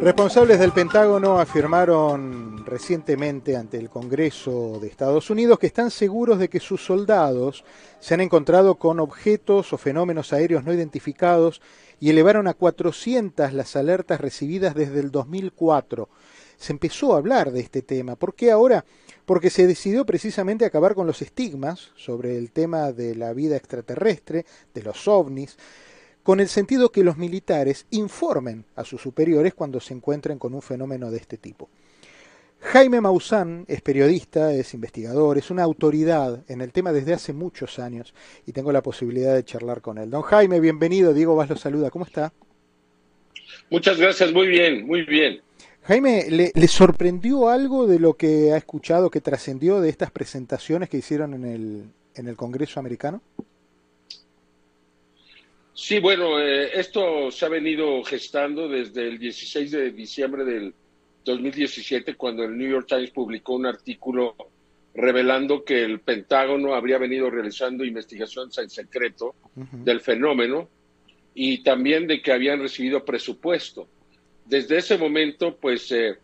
Responsables del Pentágono afirmaron recientemente ante el Congreso de Estados Unidos que están seguros de que sus soldados se han encontrado con objetos o fenómenos aéreos no identificados y elevaron a 400 las alertas recibidas desde el 2004. Se empezó a hablar de este tema. ¿Por qué ahora? Porque se decidió precisamente acabar con los estigmas sobre el tema de la vida extraterrestre, de los ovnis, con el sentido que los militares informen a sus superiores cuando se encuentren con un fenómeno de este tipo. Jaime Maussan es periodista, es investigador, es una autoridad en el tema desde hace muchos años y tengo la posibilidad de charlar con él. Don Jaime, bienvenido. Diego Vaz lo saluda. ¿Cómo está? Muchas gracias. Muy bien, muy bien. Jaime, ¿le, ¿le, sorprendió algo de lo que ha escuchado que trascendió de estas presentaciones que hicieron en el, en el Congreso americano? Sí, bueno, eh, esto se ha venido gestando desde el 16 de diciembre del 2017, cuando el New York Times publicó un artículo revelando que el Pentágono habría venido realizando investigaciones en secreto uh -huh. del fenómeno y también de que habían recibido presupuesto. Desde ese momento, pues, eh,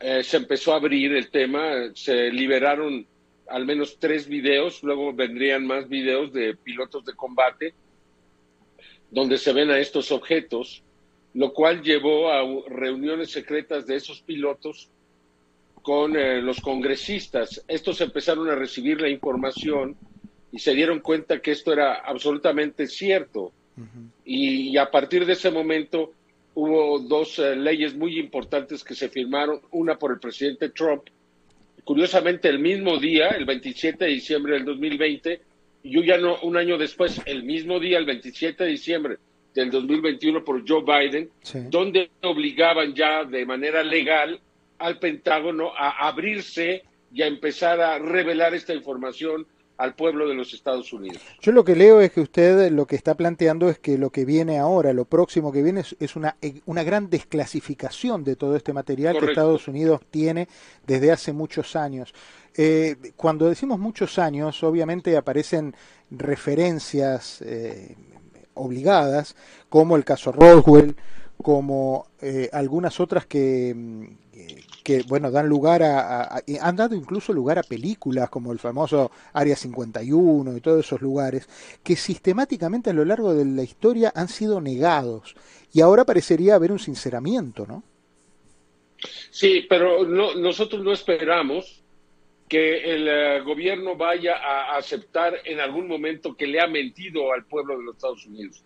eh, se empezó a abrir el tema, se liberaron al menos tres videos, luego vendrían más videos de pilotos de combate, donde se ven a estos objetos, lo cual llevó a reuniones secretas de esos pilotos con eh, los congresistas. Estos empezaron a recibir la información y se dieron cuenta que esto era absolutamente cierto. Uh -huh. y, y, a partir de ese momento hubo dos uh, leyes muy importantes que se firmaron, una por el presidente Trump, curiosamente el mismo día, el 27 de diciembre del 2020, yo ya no, un año después, el mismo día, el 27 de diciembre del 2021 por Joe Biden, sí. donde obligaban ya de manera legal al Pentágono a abrirse y a empezar a revelar esta información al pueblo de los Estados Unidos. Yo lo que leo es que usted lo que está planteando es que lo que viene ahora, lo próximo que viene es, es una, una gran desclasificación de todo este material Correcto. que Estados Unidos tiene desde hace muchos años. Eh, cuando decimos muchos años, obviamente aparecen referencias eh, obligadas, como el caso Roswell, como eh, algunas otras que, que, bueno, dan lugar a, han dado incluso lugar a películas como el famoso Área 51 y todos esos lugares, que sistemáticamente a lo largo de la historia han sido negados. Y ahora parecería haber un sinceramiento, ¿no? Sí, pero no, nosotros no esperamos que el uh, gobierno vaya a aceptar en algún momento que le ha mentido al pueblo de los Estados Unidos.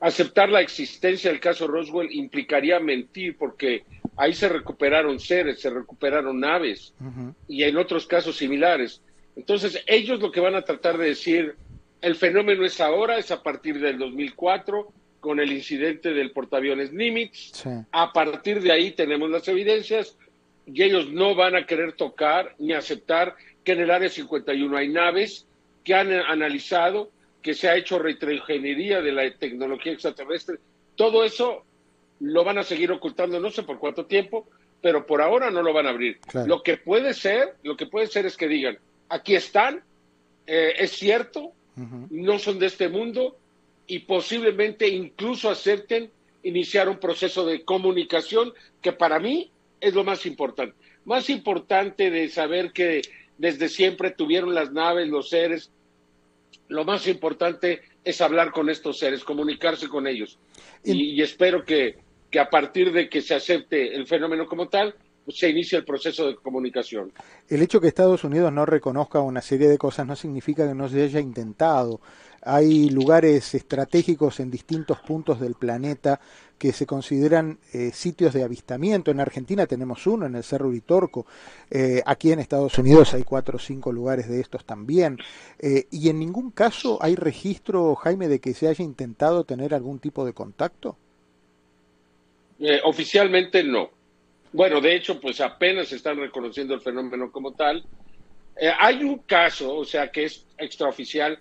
Aceptar la existencia del caso Roswell implicaría mentir porque ahí se recuperaron seres, se recuperaron naves uh -huh. y en otros casos similares. Entonces, ellos lo que van a tratar de decir, el fenómeno es ahora, es a partir del 2004, con el incidente del portaaviones Nimitz. Sí. A partir de ahí tenemos las evidencias, y ellos no van a querer tocar ni aceptar que en el área 51 hay naves que han analizado que se ha hecho retroingeniería de la tecnología extraterrestre. Todo eso lo van a seguir ocultando, no sé por cuánto tiempo, pero por ahora no lo van a abrir. Claro. Lo que puede ser, lo que puede ser es que digan, aquí están, eh, es cierto, uh -huh. no son de este mundo y posiblemente incluso acepten iniciar un proceso de comunicación que para mí es lo más importante. Más importante de saber que desde siempre tuvieron las naves, los seres, lo más importante es hablar con estos seres, comunicarse con ellos. Y, y espero que, que, a partir de que se acepte el fenómeno como tal, pues se inicie el proceso de comunicación. El hecho que Estados Unidos no reconozca una serie de cosas no significa que no se haya intentado. Hay lugares estratégicos en distintos puntos del planeta que se consideran eh, sitios de avistamiento. En Argentina tenemos uno, en el Cerro Uritorco. Eh, aquí en Estados Unidos hay cuatro o cinco lugares de estos también. Eh, y en ningún caso hay registro, Jaime, de que se haya intentado tener algún tipo de contacto. Eh, oficialmente no. Bueno, de hecho, pues apenas están reconociendo el fenómeno como tal. Eh, hay un caso, o sea, que es extraoficial,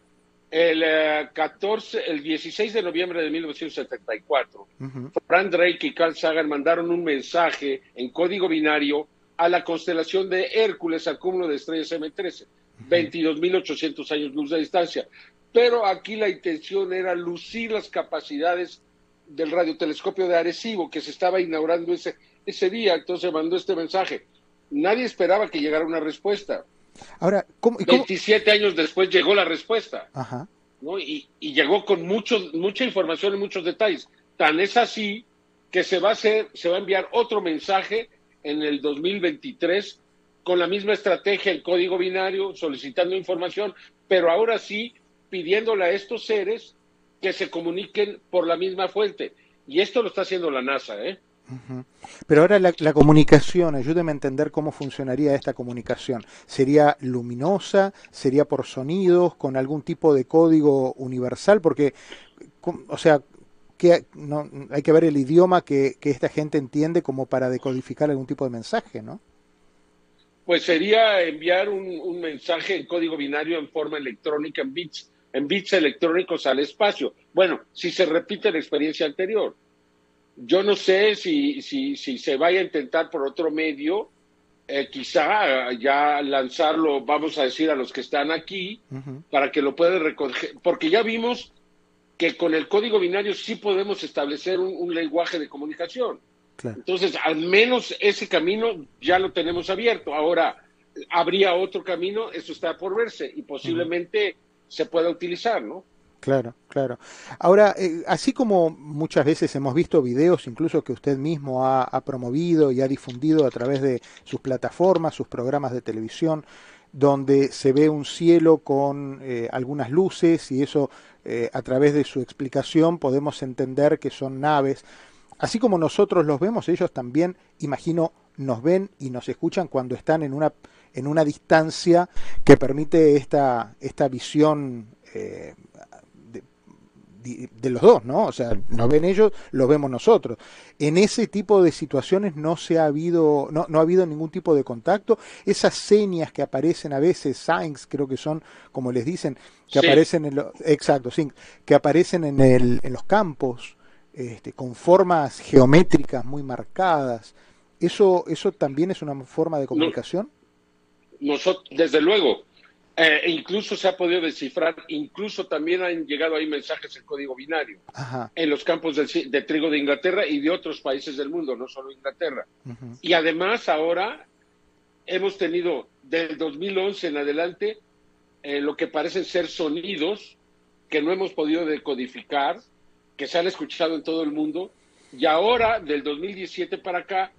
el, uh, 14, el 16 de noviembre de 1974, uh -huh. Frank Drake y Carl Sagan mandaron un mensaje en código binario a la constelación de Hércules, al cúmulo de estrellas M13, uh -huh. 22.800 años luz de distancia. Pero aquí la intención era lucir las capacidades del radiotelescopio de Arecibo, que se estaba inaugurando ese, ese día, entonces mandó este mensaje. Nadie esperaba que llegara una respuesta. Ahora, ¿cómo, 27 años después llegó la respuesta. ¿no? Y, llegó con mucho, mucha información y muchos detalles. Tan es así que se va a hacer, se va a enviar otro mensaje en el 2023 con la misma estrategia, el código binario, solicitando información, pero ahora sí pidiéndole a estos seres que se comuniquen por la misma fuente. Y esto lo está haciendo la NASA, ¿eh? Pero ahora la, comunicación, ayúdeme a entender cómo funcionaría esta comunicación. ¿Sería luminosa? ¿Sería por sonidos? ¿Con algún tipo de código universal? Porque, o sea, que no, hay que ver el idioma que, esta gente entiende como para decodificar algún tipo de mensaje, ¿no? Pues sería enviar un, un mensaje en código binario en forma electrónica, en bits, bits electrónicos al espacio. Bueno, si se repite la experiencia anterior. Yo no sé si, si, si se vaya a intentar por otro medio, eh, quizá ya lanzarlo, vamos a decir, a los que están aquí, para que lo puedan recoger, porque ya vimos que con el código binario sí podemos establecer un, lenguaje de comunicación. Entonces, al menos ese camino ya lo tenemos abierto. Ahora, habría otro camino, eso está por verse y posiblemente se pueda utilizar, ¿no? Claro, claro. Ahora, eh, así como muchas veces hemos visto videos, incluso que usted mismo ha, promovido y ha difundido a través de sus plataformas, sus programas de televisión, donde se ve un cielo con eh, algunas luces y eso eh, a través de su explicación podemos entender que son naves. Así como nosotros los vemos, ellos también, imagino, nos ven y nos escuchan cuando están en una, en una distancia que permite esta, esta visión de los dos, ¿no? O sea, nos ven ellos, lo vemos nosotros. En ese tipo de situaciones no se ha habido, no, no ha habido ningún tipo de contacto. Esas señas que aparecen a veces, signs creo que son, como les dicen, que aparecen en los, exacto, sí, que aparecen en, el, en los campos, este, con formas geométricas muy marcadas. ¿Eso, eso también es una forma de comunicación? Nosotros, desde luego, eh, incluso se ha podido descifrar, incluso también han llegado ahí mensajes en código binario en los campos de, trigo de Inglaterra y de otros países del mundo, no solo Inglaterra. Y además ahora hemos tenido del 2011 en adelante eh, lo que parecen ser sonidos que no hemos podido decodificar, que se han escuchado en todo el mundo, y ahora del 2017 para acá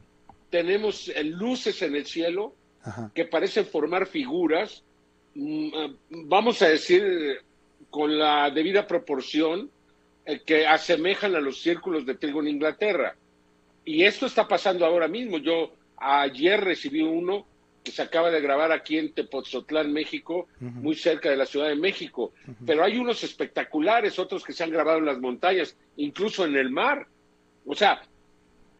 tenemos eh, luces en el cielo que parecen formar figuras Mm, eh, vamos a decir, con la debida proporción, eh, que asemejan a los círculos de trigo en Inglaterra. Y esto está pasando ahora mismo. Yo ayer recibí uno que se acaba de grabar aquí en Tepoztlán, México, muy cerca de la Ciudad de México. Pero hay unos espectaculares, otros que se han grabado en las montañas, incluso en el mar. O sea,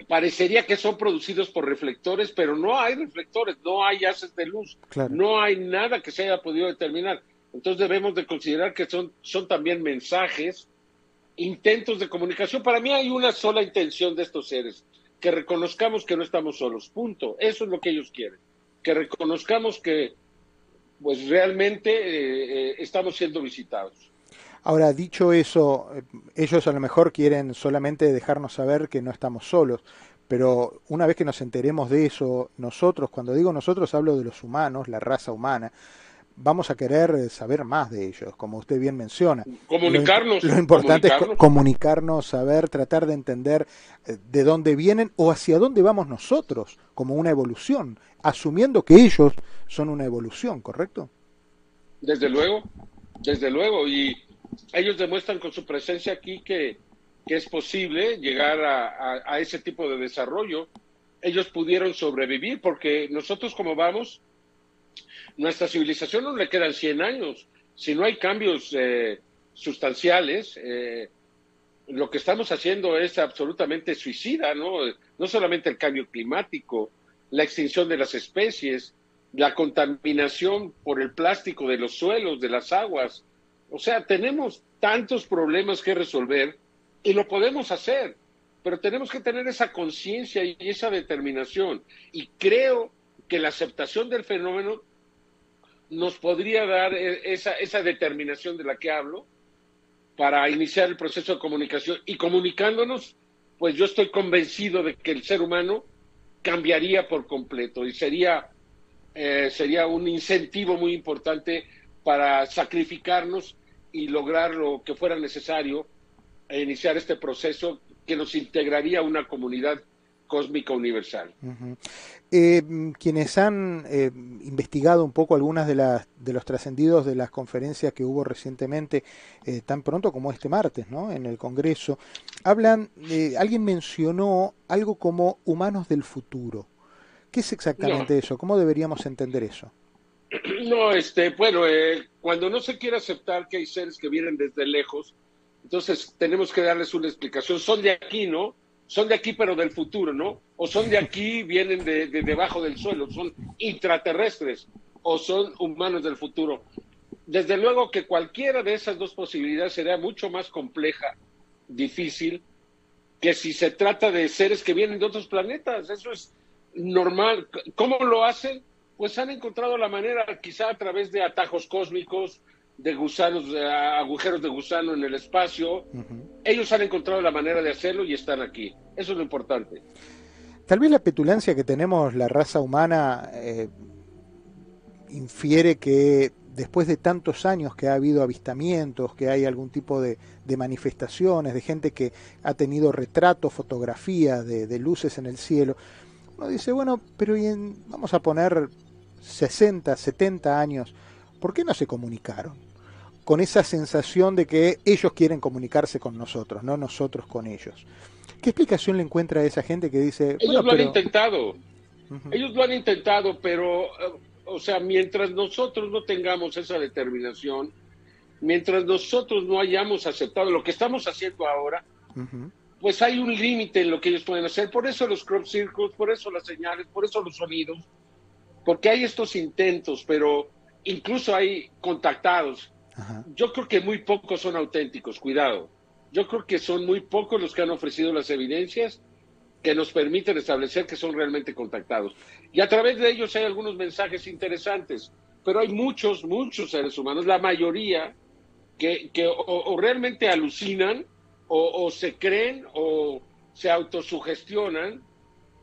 parecería que son producidos por reflectores, pero no hay reflectores, no hay haces de luz, no hay nada que se haya podido determinar. Entonces debemos de considerar que son, son también mensajes, intentos de comunicación. Para mí hay una sola intención de estos seres, que reconozcamos que no estamos solos, punto. Eso es lo que ellos quieren, que reconozcamos que pues realmente eh, eh, estamos siendo visitados. Ahora, dicho eso, eh, ellos a lo mejor quieren solamente dejarnos saber que no estamos solos, pero una vez que nos enteremos de eso, nosotros, cuando digo nosotros hablo de los humanos, la raza humana, vamos a querer saber más de ellos, como usted bien menciona. Comunicarnos. Lo, importante es comunicarnos, saber, tratar de entender eh, de dónde vienen o hacia dónde vamos nosotros como una evolución, asumiendo que ellos son una evolución, ¿correcto? Desde luego, desde luego. Y ellos demuestran con su presencia aquí que, es posible llegar a, ese tipo de desarrollo. Ellos pudieron sobrevivir porque nosotros como vamos, nuestra civilización no le quedan 100 años. Si no hay cambios eh, sustanciales, eh, lo que estamos haciendo es absolutamente suicida, ¿no? No solamente el cambio climático, la extinción de las especies, la contaminación por el plástico de los suelos, de las aguas, o sea, tenemos tantos problemas que resolver y lo podemos hacer, pero tenemos que tener esa conciencia y esa determinación. Y creo que la aceptación del fenómeno nos podría dar e, esa, esa determinación de la que hablo para iniciar el proceso de comunicación. Y comunicándonos, pues yo estoy convencido de que el ser humano cambiaría por completo y sería, eh, sería un incentivo muy importante para sacrificarnos y lograr lo que fuera necesario e iniciar este proceso que nos integraría a una comunidad cósmica universal. Eh, quienes han eh, investigado un poco algunas de, las, de los trascendidos de las conferencias que hubo recientemente, eh, tan pronto como este martes, ¿no? en el Congreso, hablan, alguien mencionó algo como humanos del futuro. ¿Qué es exactamente eso? ¿Cómo deberíamos entender eso? No, este, bueno, cuando no se quiere aceptar que hay seres que vienen desde lejos, entonces tenemos que darles una explicación. Son de aquí, ¿no? son de aquí pero del futuro, ¿no? O son de aquí, vienen de, debajo del suelo, son intraterrestres o son humanos del futuro. Desde luego que cualquiera de esas dos posibilidades sería mucho más compleja, difícil, que si se trata de seres que vienen de otros planetas. Eso es normal. ¿Cómo lo hacen? Pues han encontrado la manera, quizá a través de atajos cósmicos, de gusanos, agujeros de gusano en el espacio. Ellos han encontrado la manera de hacerlo y están aquí. Eso es lo importante. Tal vez la petulancia que tenemos la raza humana eh, infiere que después de tantos años que ha habido avistamientos, que hay algún tipo de, manifestaciones, de gente que ha tenido retratos, fotografías de, luces en el cielo, uno dice, bueno, pero vamos a poner 60, 70 años, ¿por qué no se comunicaron? con esa sensación de que ellos quieren comunicarse con nosotros, no nosotros con ellos. ¿Qué explicación le encuentra a esa gente que dice... Ellos lo han intentado, ellos lo han intentado, pero, o sea, mientras nosotros no tengamos esa determinación, mientras nosotros no hayamos aceptado lo que estamos haciendo ahora, pues hay un límite en lo que ellos pueden hacer. Por eso los crop circles, por eso las señales, por eso los sonidos, porque hay estos intentos, pero incluso hay contactados yo creo que muy pocos son auténticos, cuidado. Yo creo que son muy pocos los que han ofrecido las evidencias que nos permiten establecer que son realmente contactados. Y a través de ellos hay algunos mensajes interesantes, pero hay muchos, muchos seres humanos, la mayoría, que, o, realmente alucinan o, se creen o se autosugestionan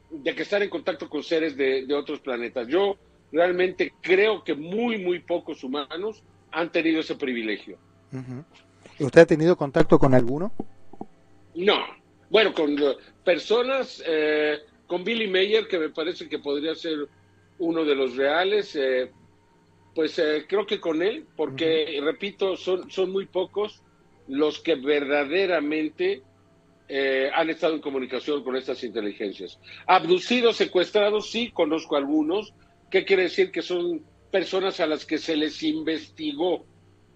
de que están en contacto con seres de, de otros planetas. Yo realmente creo que muy, muy pocos humanos han tenido ese privilegio. ¿Usted ha tenido contacto con alguno? No. Bueno, con personas, eh, con Billy Mayer, que me parece que podría ser uno de los reales, eh, pues eh, creo que con él, porque, repito, son, son muy pocos los que verdaderamente han estado en comunicación con estas inteligencias. Abducidos, secuestrados, sí, conozco algunos. ¿Qué quiere decir? Que son personas a las que se les investigó.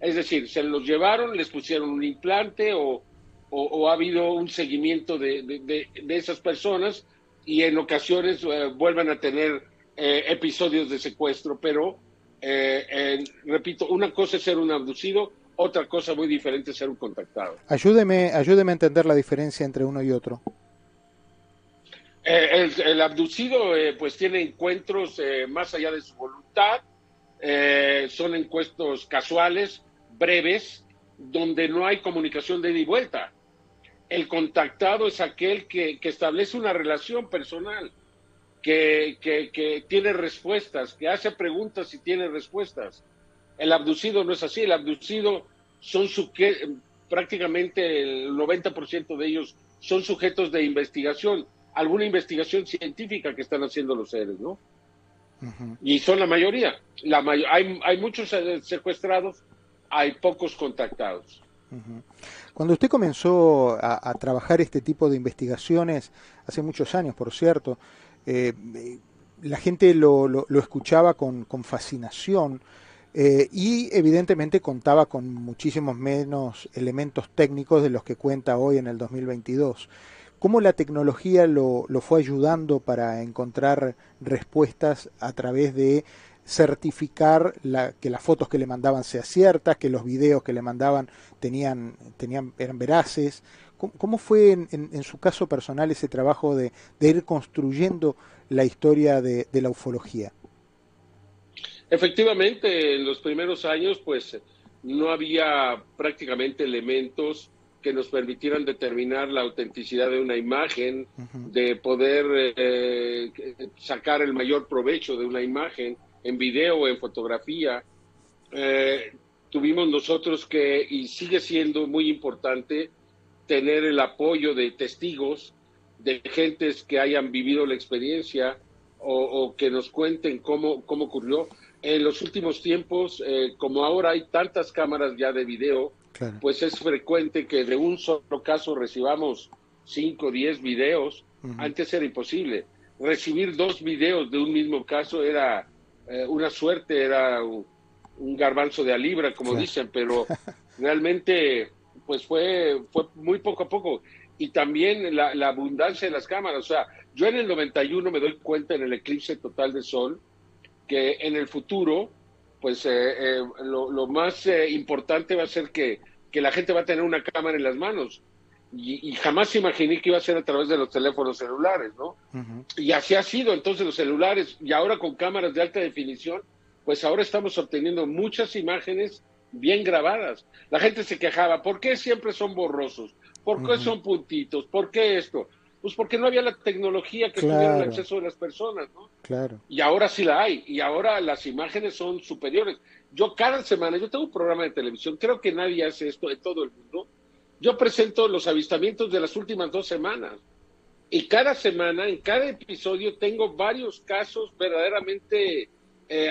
Es decir, se los llevaron, les pusieron un implante o, ha habido un seguimiento de, esas personas y en ocasiones eh, vuelven a tener eh, episodios de secuestro, pero eh, repito, una cosa es ser un abducido, otra cosa muy diferente es ser un contactado. Ayúdeme, ayúdeme a entender la diferencia entre uno y otro. el, el, abducido pues tiene encuentros más allá de su voluntad, eh, son encuestos casuales, breves, donde no hay comunicación de ida y vuelta. El contactado es aquel que, establece una relación personal, que, que, tiene respuestas, que hace preguntas y tiene respuestas. El abducido no es así, el abducido son prácticamente el 90% de ellos son sujetos de investigación, alguna investigación científica que están haciendo los seres, ¿no? Y son la mayoría. La hay, hay muchos secuestrados, hay pocos contactados. Cuando usted comenzó a, trabajar este tipo de investigaciones, hace muchos años, por cierto, eh, la gente lo, lo, escuchaba con, con fascinación eh, y evidentemente contaba con muchísimos menos elementos técnicos de los que cuenta hoy en el 2022 cómo la tecnología lo, fue ayudando para encontrar respuestas a través de certificar que las fotos que le mandaban sean ciertas, que los videos que le mandaban tenían, tenían, eran veraces. ¿Cómo, fue en, su caso personal ese trabajo de, ir construyendo la historia de, la ufología? Efectivamente, en los primeros años, pues no había prácticamente elementos que nos permitieran determinar la autenticidad de una imagen, de poder eh, sacar el mayor provecho de una imagen en video o en fotografía. Eh, tuvimos nosotros que, y sigue siendo muy importante, tener el apoyo de testigos, de gentes que hayan vivido la experiencia o, que nos cuenten cómo, cómo ocurrió. En los últimos tiempos, eh, como ahora hay tantas cámaras ya de video, pues es frecuente que de un solo caso recibamos 5 o 10 videos. Antes era imposible. Recibir dos videos de un mismo caso era eh, una suerte, era un, garbanzo de a libra, como dicen, pero realmente pues fue, fue muy poco a poco. Y también la, abundancia de las cámaras. O sea, yo en el 91 me doy cuenta en el eclipse total de sol que en el futuro, pues eh, eh, lo, más importante va a ser que que la gente va a tener una cámara en las manos. Y, jamás imaginé que iba a ser a través de los teléfonos celulares, ¿no? Y así ha sido entonces los celulares, y ahora con cámaras de alta definición, pues ahora estamos obteniendo muchas imágenes bien grabadas. La gente se quejaba, ¿por qué siempre son borrosos? ¿Por qué son puntitos? ¿Por qué esto? Pues porque no había la tecnología que tuviera el acceso de las personas, ¿no? Claro. Y ahora sí la hay, y ahora las imágenes son superiores. Yo cada semana, yo tengo un programa de televisión, creo que nadie hace esto en todo el mundo. Yo presento los avistamientos de las últimas dos semanas. Y cada semana, en cada episodio, tengo varios casos verdaderamente eh,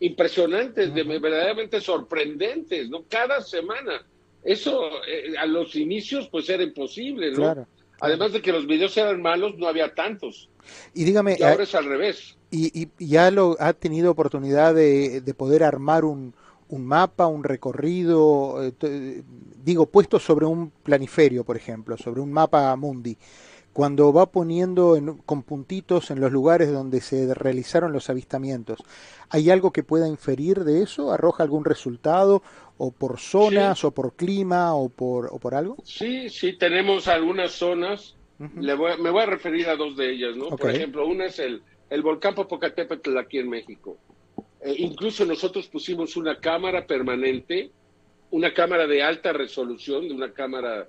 impresionantes, verdaderamente sorprendentes, ¿no? Cada semana. Eso eh, a los inicios pues era imposible, ¿no? Además de que los videos eran malos, no había tantos. Y dígame, ahora eh, es al revés. Y, ya lo ha tenido oportunidad de, poder armar un, un, mapa, un recorrido, eh, digo, puesto sobre un planiferio, por ejemplo, sobre un mapa mundi. Cuando va poniendo con puntitos en los lugares donde se realizaron los avistamientos, ¿hay algo que pueda inferir de eso? ¿Arroja algún resultado? ¿O por zonas, o por clima, o por, o por algo? Sí, sí, tenemos algunas zonas. me voy a referir a dos de ellas, ¿no? Por ejemplo, una es el, el volcán Popocatépetl aquí en México. Eh, incluso nosotros pusimos una cámara permanente, una cámara de alta resolución, de una cámara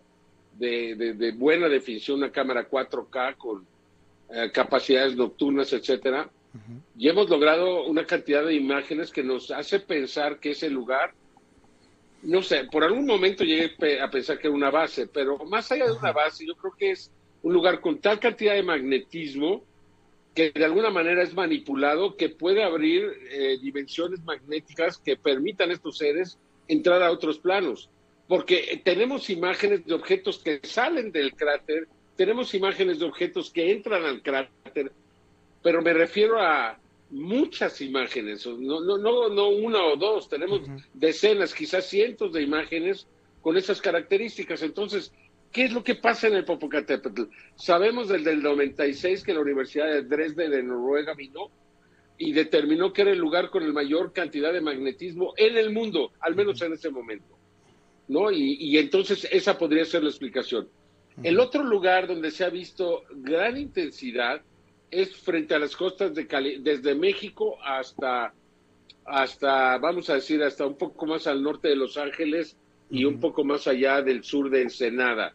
de, buena definición, una cámara 4K con eh, capacidades nocturnas, etcétera. Y hemos logrado una cantidad de imágenes que nos hace pensar que ese lugar, no sé, por algún momento llegué a pensar que era una base, pero más allá de una base, yo creo que es un lugar con tal cantidad de magnetismo que de alguna manera es manipulado, que puede abrir eh, dimensiones magnéticas que permitan a estos seres entrar a otros planos. Porque tenemos imágenes de objetos que salen del cráter, tenemos imágenes de objetos que entran al cráter, pero me refiero a muchas imágenes, no, no, no, no una o dos, tenemos decenas, quizás cientos de imágenes con esas características. Entonces, ¿Qué es lo que pasa en el Popocatépetl? Sabemos desde el 96 que la Universidad de Dresde de Noruega vino y determinó que era el lugar con la mayor cantidad de magnetismo en el mundo, al menos en ese momento. ¿No? Y, entonces esa podría ser la explicación. El otro lugar donde se ha visto gran intensidad es frente a las costas de Cali, desde México hasta, hasta, vamos a decir, hasta un poco más al norte de Los Ángeles y un poco más allá del sur de Ensenada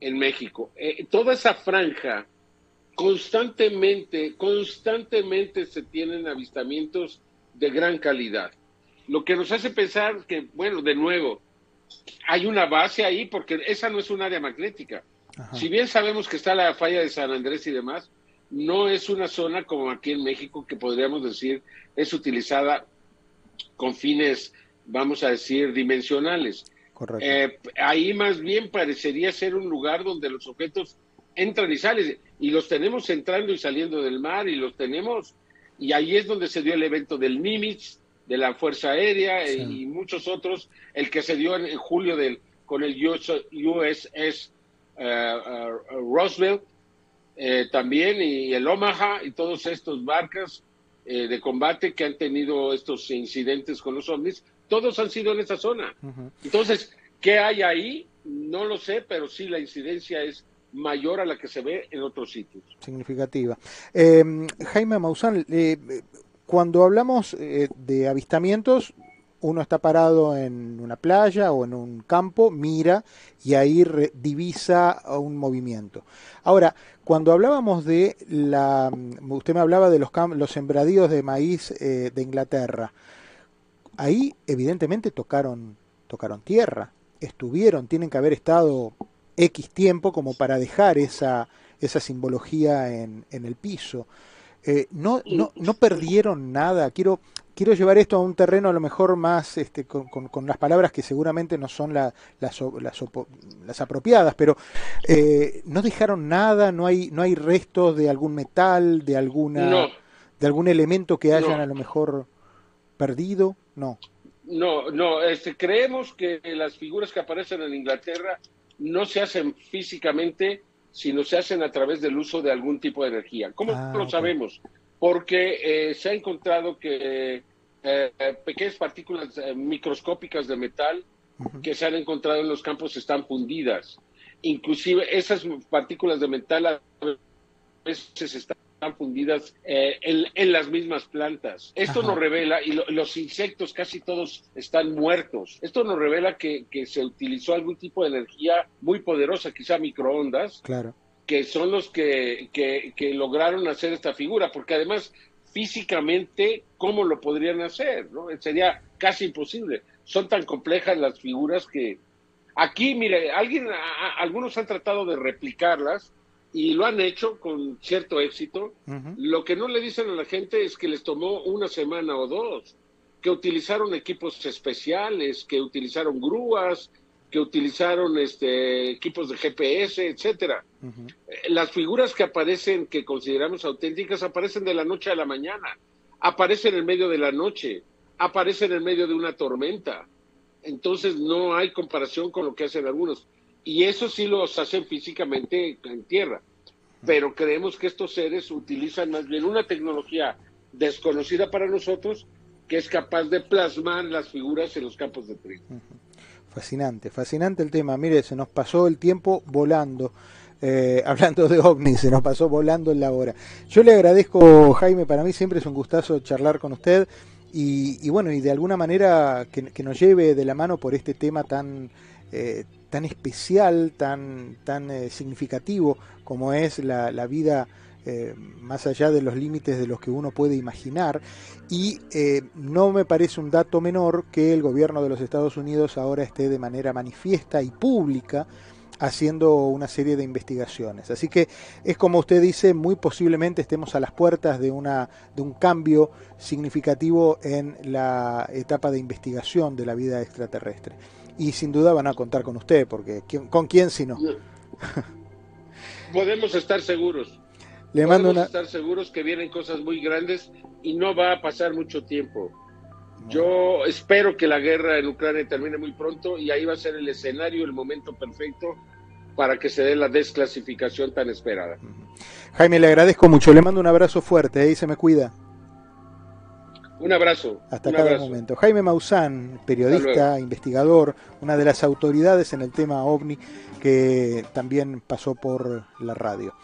en México. Eh, toda esa franja, constantemente, constantemente se tienen avistamientos de gran calidad. Lo que nos hace pensar que, bueno, de nuevo, hay una base ahí porque esa no es un área magnética. Si bien sabemos que está la falla de San Andrés y demás, no es una zona como aquí en México que podríamos decir es utilizada con fines, vamos a decir, dimensionales. Eh, ahí más bien parecería ser un lugar donde los objetos entran y salen, y los tenemos entrando y saliendo del mar, y los tenemos, y ahí es donde se dio el evento del Nimitz, de la Fuerza Aérea y muchos otros, el que se dio en, julio del, con el USS uh, uh, Roosevelt, eh, también, y el Omaha, y todos estos barcas eh, de combate que han tenido estos incidentes con los ovnis, todos han sido en esa zona. Entonces, ¿qué hay ahí? No lo sé, pero sí la incidencia es mayor a la que se ve en otros sitios. Significativa. Jaime Maussan, eh, cuando hablamos eh, de avistamientos, uno está parado en una playa o en un campo, mira y ahí divisa un movimiento. Ahora, cuando hablábamos de la, usted me hablaba de los, los sembradíos de maíz eh, de Inglaterra, ahí evidentemente tocaron, tocaron tierra, estuvieron, tienen que haber estado X tiempo como para dejar esa, esa simbología en, en el piso. Eh, no, no, no perdieron nada. Quiero, quiero llevar esto a un terreno a lo mejor más este, con, con, las palabras que seguramente no son las, las, las, apropiadas, pero eh, no dejaron nada, no hay, no hay restos de algún metal, de alguna de algún elemento que hayan a lo mejor perdido, no. No, no, este, creemos que las figuras que aparecen en Inglaterra no se hacen físicamente, sino se hacen a través del uso de algún tipo de energía. ¿Cómo ah, lo sabemos? Porque eh, se ha encontrado que eh, pequeñas partículas eh, microscópicas de metal que se han encontrado en los campos están fundidas. Inclusive esas partículas de metal a veces están fundidas eh, en, las mismas plantas. Esto nos revela, y los insectos casi todos están muertos, esto nos revela que, se utilizó algún tipo de energía muy poderosa, quizá microondas, claro. que son los que, que, lograron hacer esta figura, porque además físicamente, ¿cómo lo podrían hacer? ¿no? Sería casi imposible. Son tan complejas las figuras que... Aquí, mire, alguien, algunos han tratado de replicarlas, y lo han hecho con cierto éxito. Lo que no le dicen a la gente es que les tomó una semana o dos, que utilizaron equipos especiales, que utilizaron grúas, que utilizaron este, equipos de GPS, etcétera. Eh, las figuras que aparecen, que consideramos auténticas, aparecen de la noche a la mañana, aparecen en medio de la noche, aparecen en medio de una tormenta. Entonces no hay comparación con lo que hacen algunos y eso sí los hacen físicamente en tierra. Pero creemos que estos seres utilizan más bien una tecnología desconocida para nosotros que es capaz de plasmar las figuras en los campos de trigo. Fascinante, fascinante el tema. Mire, se nos pasó el tiempo volando. Eh, hablando de ovnis, se nos pasó volando en la hora. Yo le agradezco, Jaime, para mí siempre es un gustazo charlar con usted y, bueno, y de alguna manera que, nos lleve de la mano por este tema tan, eh, tan especial, tan, tan eh, significativo como es la, vida eh, más allá de los límites de los que uno puede imaginar. Y eh, no me parece un dato menor que el gobierno de los Estados Unidos ahora esté de manera manifiesta y pública haciendo una serie de investigaciones. Así que es como usted dice, muy posiblemente estemos a las puertas de, una, de un cambio significativo en la etapa de investigación de la vida extraterrestre y sin duda van a contar con usted, porque ¿con quién si no? Podemos estar seguros. Le mando Podemos estar seguros que vienen cosas muy grandes y no va a pasar mucho tiempo. Yo espero que la guerra en Ucrania termine muy pronto y ahí va a ser el escenario, el momento perfecto para que se dé la desclasificación tan esperada. Jaime, le agradezco mucho, le mando un abrazo fuerte, ahí se me cuida. Un abrazo. Hasta cada momento. Jaime Maussan, periodista, investigador, una de las autoridades en el tema ovni que también pasó por la radio.